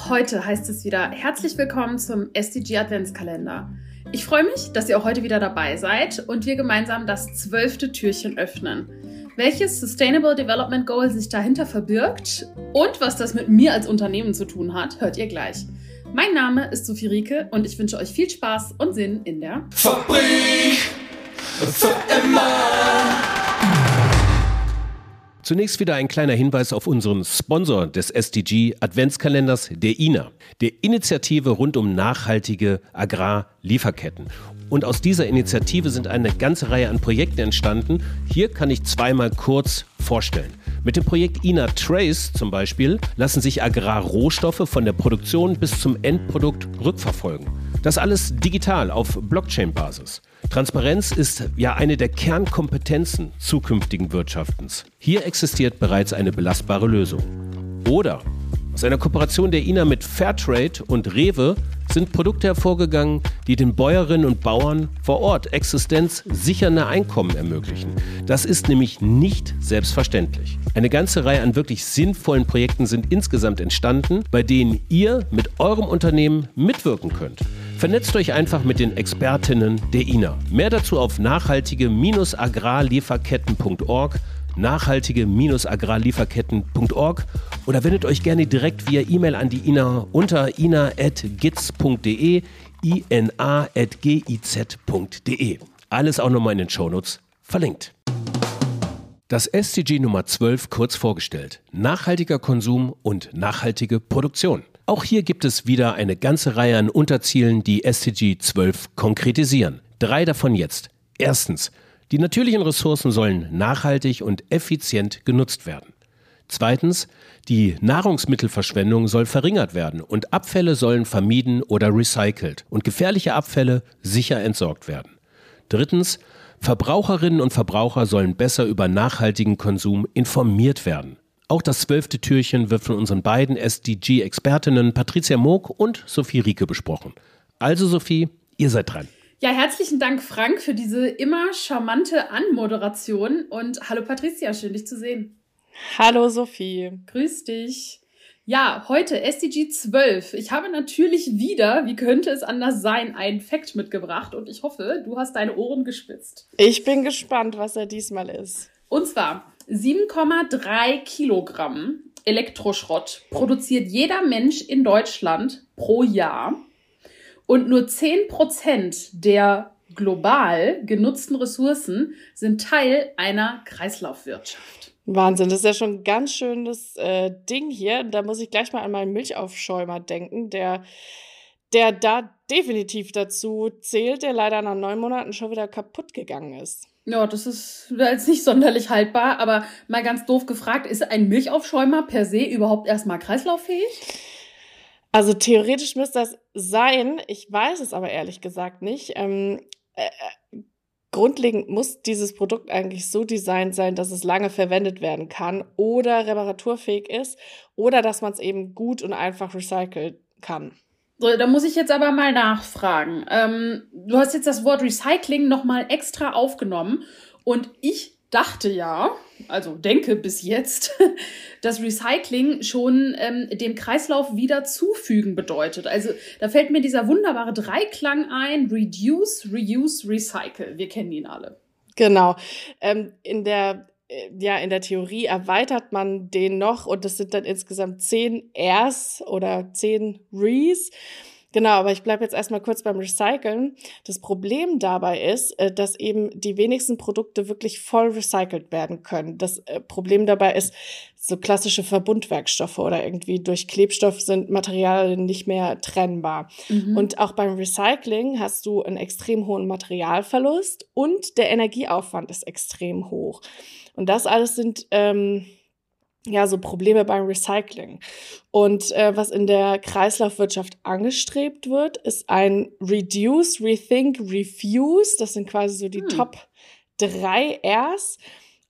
Auch heute heißt es wieder herzlich willkommen zum SDG Adventskalender. Ich freue mich, dass ihr auch heute wieder dabei seid und wir gemeinsam das zwölfte Türchen öffnen. Welches Sustainable Development Goal sich dahinter verbirgt und was das mit mir als Unternehmen zu tun hat, hört ihr gleich. Mein Name ist Sophie Rieke und ich wünsche euch viel Spaß und Sinn in der Fabrik für immer. Zunächst wieder ein kleiner Hinweis auf unseren Sponsor des SDG Adventskalenders, der INA, der Initiative rund um nachhaltige Agrarlieferketten. Und aus dieser Initiative sind eine ganze Reihe an Projekten entstanden. Hier kann ich zweimal kurz vorstellen. Mit dem Projekt INA Trace zum Beispiel lassen sich Agrarrohstoffe von der Produktion bis zum Endprodukt rückverfolgen. Das alles digital auf Blockchain-Basis. Transparenz ist ja eine der Kernkompetenzen zukünftigen Wirtschaftens. Hier existiert bereits eine belastbare Lösung. Oder aus einer Kooperation der INA mit Fairtrade und Rewe sind Produkte hervorgegangen, die den Bäuerinnen und Bauern vor Ort existenzsichernde Einkommen ermöglichen. Das ist nämlich nicht selbstverständlich. Eine ganze Reihe an wirklich sinnvollen Projekten sind insgesamt entstanden, bei denen ihr mit eurem Unternehmen mitwirken könnt. Vernetzt euch einfach mit den Expertinnen der INA. Mehr dazu auf nachhaltige-agrarlieferketten.org nachhaltige-agrarlieferketten.org oder wendet euch gerne direkt via E-Mail an die INA unter ina.giz.de ina.giz.de. Alles auch nochmal in den Shownotes verlinkt. Das SDG Nummer 12 kurz vorgestellt. Nachhaltiger Konsum und nachhaltige Produktion. Auch hier gibt es wieder eine ganze Reihe an Unterzielen, die SDG 12 konkretisieren. Drei davon jetzt. Erstens, die natürlichen Ressourcen sollen nachhaltig und effizient genutzt werden. Zweitens, die Nahrungsmittelverschwendung soll verringert werden und Abfälle sollen vermieden oder recycelt und gefährliche Abfälle sicher entsorgt werden. Drittens, Verbraucherinnen und Verbraucher sollen besser über nachhaltigen Konsum informiert werden. Auch das zwölfte Türchen wird von unseren beiden SDG-Expertinnen Patricia Moog und Sophie Rieke besprochen. Also Sophie, ihr seid dran. Ja, herzlichen Dank, Frank, für diese immer charmante Anmoderation. Und hallo Patricia, schön dich zu sehen. Hallo Sophie. Grüß dich. Ja, heute SDG 12. Ich habe natürlich wieder, wie könnte es anders sein, einen Fact mitgebracht und ich hoffe, du hast deine Ohren gespitzt. Ich bin gespannt, was er diesmal ist. Und zwar 7,3 Kilogramm Elektroschrott produziert jeder Mensch in Deutschland pro Jahr. Und nur 10 Prozent der global genutzten Ressourcen sind Teil einer Kreislaufwirtschaft. Wahnsinn, das ist ja schon ein ganz schönes äh, Ding hier. Da muss ich gleich mal an meinen Milchaufschäumer denken, der, der da definitiv dazu zählt, der leider nach neun Monaten schon wieder kaputt gegangen ist. Ja, das ist jetzt nicht sonderlich haltbar, aber mal ganz doof gefragt, ist ein Milchaufschäumer per se überhaupt erstmal kreislauffähig? Also theoretisch müsste das sein, ich weiß es aber ehrlich gesagt nicht. Ähm, äh, grundlegend muss dieses Produkt eigentlich so designt sein, dass es lange verwendet werden kann oder reparaturfähig ist oder dass man es eben gut und einfach recyceln kann. So, da muss ich jetzt aber mal nachfragen. Ähm, du hast jetzt das Wort Recycling nochmal extra aufgenommen und ich dachte ja, also denke bis jetzt, dass Recycling schon ähm, dem Kreislauf wieder zufügen bedeutet. Also da fällt mir dieser wunderbare Dreiklang ein, Reduce, Reuse, Recycle. Wir kennen ihn alle. Genau. Ähm, in der ja, in der Theorie erweitert man den noch und das sind dann insgesamt zehn Rs oder zehn Res. Genau, aber ich bleibe jetzt erstmal kurz beim Recyceln. Das Problem dabei ist, äh, dass eben die wenigsten Produkte wirklich voll recycelt werden können. Das äh, Problem dabei ist, so klassische Verbundwerkstoffe oder irgendwie durch Klebstoff sind Materialien nicht mehr trennbar. Mhm. Und auch beim Recycling hast du einen extrem hohen Materialverlust und der Energieaufwand ist extrem hoch. Und das alles sind ähm, ja so Probleme beim Recycling. Und äh, was in der Kreislaufwirtschaft angestrebt wird, ist ein Reduce, Rethink, Refuse. Das sind quasi so die hm. Top drei Rs.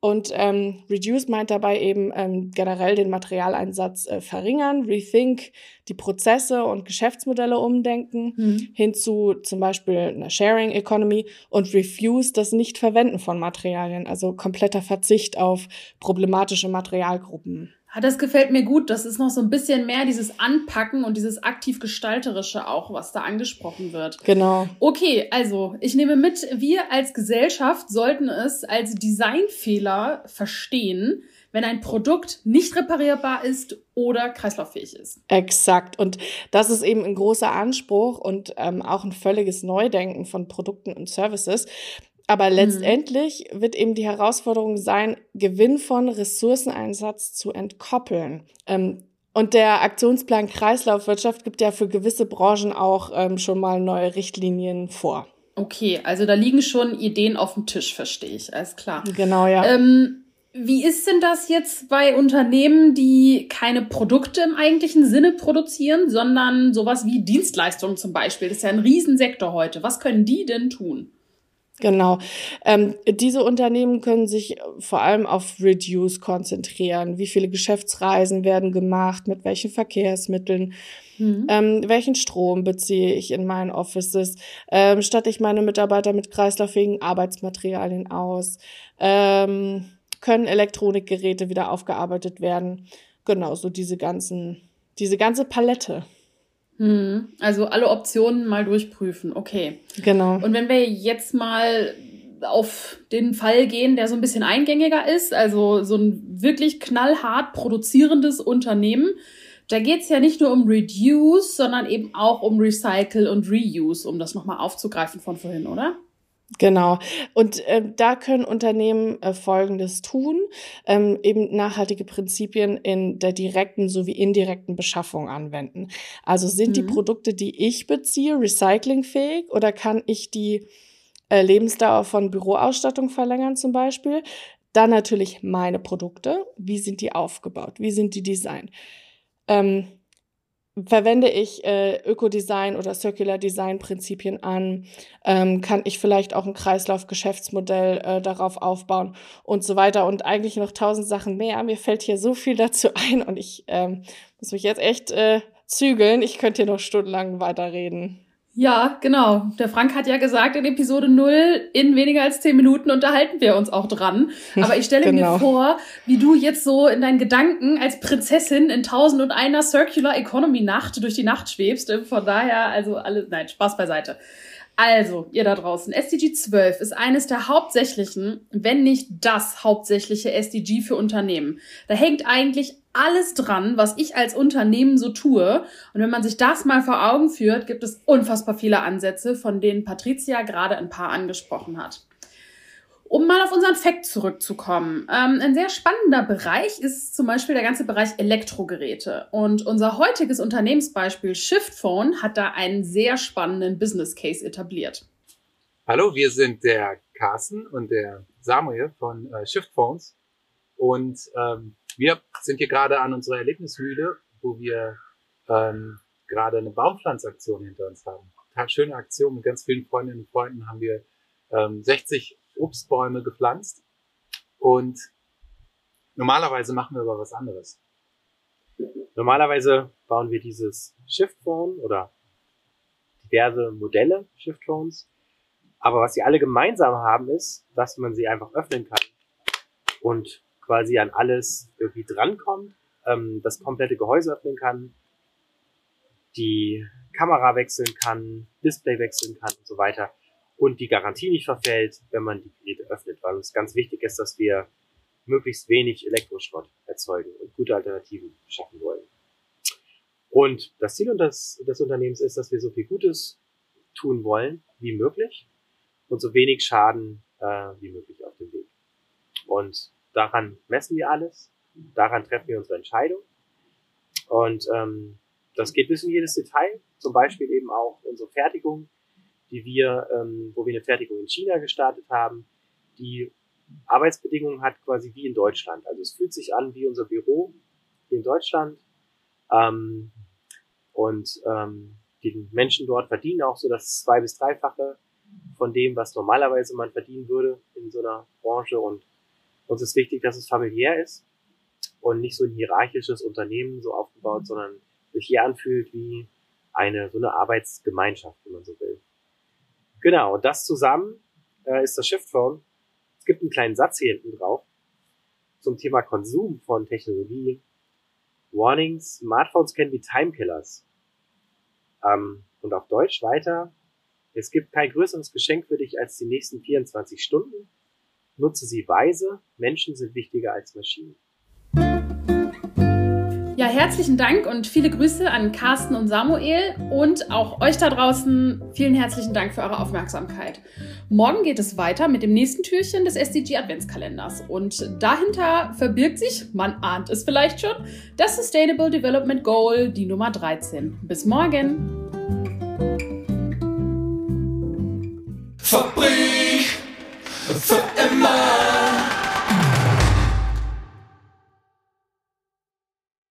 Und ähm, Reduce meint dabei eben ähm, generell den Materialeinsatz äh, verringern, Rethink die Prozesse und Geschäftsmodelle umdenken, mhm. hin zu zum Beispiel einer Sharing Economy und Refuse das Nicht-Verwenden von Materialien, also kompletter Verzicht auf problematische Materialgruppen. Ah, das gefällt mir gut. Das ist noch so ein bisschen mehr dieses Anpacken und dieses aktiv gestalterische auch, was da angesprochen wird. Genau. Okay, also ich nehme mit, wir als Gesellschaft sollten es als Designfehler verstehen, wenn ein Produkt nicht reparierbar ist oder kreislauffähig ist. Exakt. Und das ist eben ein großer Anspruch und ähm, auch ein völliges Neudenken von Produkten und Services. Aber mhm. letztendlich mhm. wird eben die Herausforderung sein, Gewinn von Ressourceneinsatz zu entkoppeln. Ähm, und der Aktionsplan Kreislaufwirtschaft gibt ja für gewisse Branchen auch ähm, schon mal neue Richtlinien vor. Okay, also da liegen schon Ideen auf dem Tisch, verstehe ich. Alles klar. Genau, ja. Ähm, wie ist denn das jetzt bei Unternehmen, die keine Produkte im eigentlichen Sinne produzieren, sondern sowas wie Dienstleistungen zum Beispiel? Das ist ja ein Riesensektor heute. Was können die denn tun? Genau. Ähm, diese Unternehmen können sich vor allem auf Reduce konzentrieren. Wie viele Geschäftsreisen werden gemacht? Mit welchen Verkehrsmitteln? Mhm. Ähm, welchen Strom beziehe ich in meinen Offices? Ähm, statte ich meine Mitarbeiter mit kreislauffähigen Arbeitsmaterialien aus? Ähm, können Elektronikgeräte wieder aufgearbeitet werden? Genau, so diese ganzen, diese ganze Palette. Hm, also alle Optionen mal durchprüfen, okay. Genau. Und wenn wir jetzt mal auf den Fall gehen, der so ein bisschen eingängiger ist, also so ein wirklich knallhart produzierendes Unternehmen, da geht's ja nicht nur um Reduce, sondern eben auch um Recycle und Reuse, um das nochmal aufzugreifen von vorhin, oder? Genau. Und äh, da können Unternehmen äh, Folgendes tun, ähm, eben nachhaltige Prinzipien in der direkten sowie indirekten Beschaffung anwenden. Also sind mhm. die Produkte, die ich beziehe, recyclingfähig oder kann ich die äh, Lebensdauer von Büroausstattung verlängern zum Beispiel? Dann natürlich meine Produkte. Wie sind die aufgebaut? Wie sind die designt? Ähm, verwende ich äh, Ökodesign oder Circular Design Prinzipien an, ähm, kann ich vielleicht auch ein Kreislauf-Geschäftsmodell äh, darauf aufbauen und so weiter und eigentlich noch tausend Sachen mehr. Mir fällt hier so viel dazu ein und ich ähm, muss mich jetzt echt äh, zügeln. Ich könnte hier noch stundenlang weiterreden. Ja, genau. Der Frank hat ja gesagt, in Episode 0 in weniger als 10 Minuten unterhalten wir uns auch dran. Aber ich stelle genau. mir vor, wie du jetzt so in deinen Gedanken als Prinzessin in tausend und einer Circular Economy Nacht durch die Nacht schwebst. Von daher, also alle, nein, Spaß beiseite. Also, ihr da draußen, SDG 12 ist eines der hauptsächlichen, wenn nicht das hauptsächliche SDG für Unternehmen. Da hängt eigentlich alles dran, was ich als Unternehmen so tue. Und wenn man sich das mal vor Augen führt, gibt es unfassbar viele Ansätze, von denen Patricia gerade ein paar angesprochen hat. Um mal auf unseren Fakt zurückzukommen. Ähm, ein sehr spannender Bereich ist zum Beispiel der ganze Bereich Elektrogeräte. Und unser heutiges Unternehmensbeispiel Shiftphone hat da einen sehr spannenden Business Case etabliert. Hallo, wir sind der Carsten und der Samuel von äh, Shiftphones. Und ähm, wir sind hier gerade an unserer Erlebnismühle, wo wir ähm, gerade eine Baumpflanzaktion hinter uns haben. Schöne Aktion mit ganz vielen Freundinnen und Freunden haben wir ähm, 60 Obstbäume gepflanzt und normalerweise machen wir aber was anderes. Normalerweise bauen wir dieses Shift Phone oder diverse Modelle Shift Phones. Aber was sie alle gemeinsam haben ist, dass man sie einfach öffnen kann und quasi an alles irgendwie drankommt, ähm, das komplette Gehäuse öffnen kann, die Kamera wechseln kann, Display wechseln kann und so weiter und die Garantie nicht verfällt, wenn man die Geräte öffnet, weil uns ganz wichtig ist, dass wir möglichst wenig Elektroschrott erzeugen und gute Alternativen schaffen wollen. Und das Ziel des, des Unternehmens ist, dass wir so viel Gutes tun wollen wie möglich und so wenig Schaden äh, wie möglich auf dem Weg. Und daran messen wir alles, daran treffen wir unsere Entscheidung. Und ähm, das geht bis in jedes Detail, zum Beispiel eben auch unsere Fertigung die wir, ähm, wo wir eine Fertigung in China gestartet haben, die Arbeitsbedingungen hat quasi wie in Deutschland. Also es fühlt sich an wie unser Büro in Deutschland. Ähm, und ähm, die Menschen dort verdienen auch so das zwei- bis dreifache von dem, was normalerweise man verdienen würde in so einer Branche. Und uns ist wichtig, dass es familiär ist und nicht so ein hierarchisches Unternehmen so aufgebaut, sondern sich hier anfühlt wie eine so eine Arbeitsgemeinschaft, wenn man so will. Genau, und das zusammen äh, ist das Shift Phone. Es gibt einen kleinen Satz hier hinten drauf zum Thema Konsum von Technologie Warnings, Smartphones can be time killers. Ähm, und auf Deutsch weiter, es gibt kein größeres Geschenk für dich als die nächsten 24 Stunden. Nutze sie weise, Menschen sind wichtiger als Maschinen. Ja, herzlichen Dank und viele Grüße an Carsten und Samuel und auch euch da draußen. Vielen herzlichen Dank für eure Aufmerksamkeit. Morgen geht es weiter mit dem nächsten Türchen des SDG Adventskalenders und dahinter verbirgt sich, man ahnt es vielleicht schon, das Sustainable Development Goal, die Nummer 13. Bis morgen! Fabrik für immer.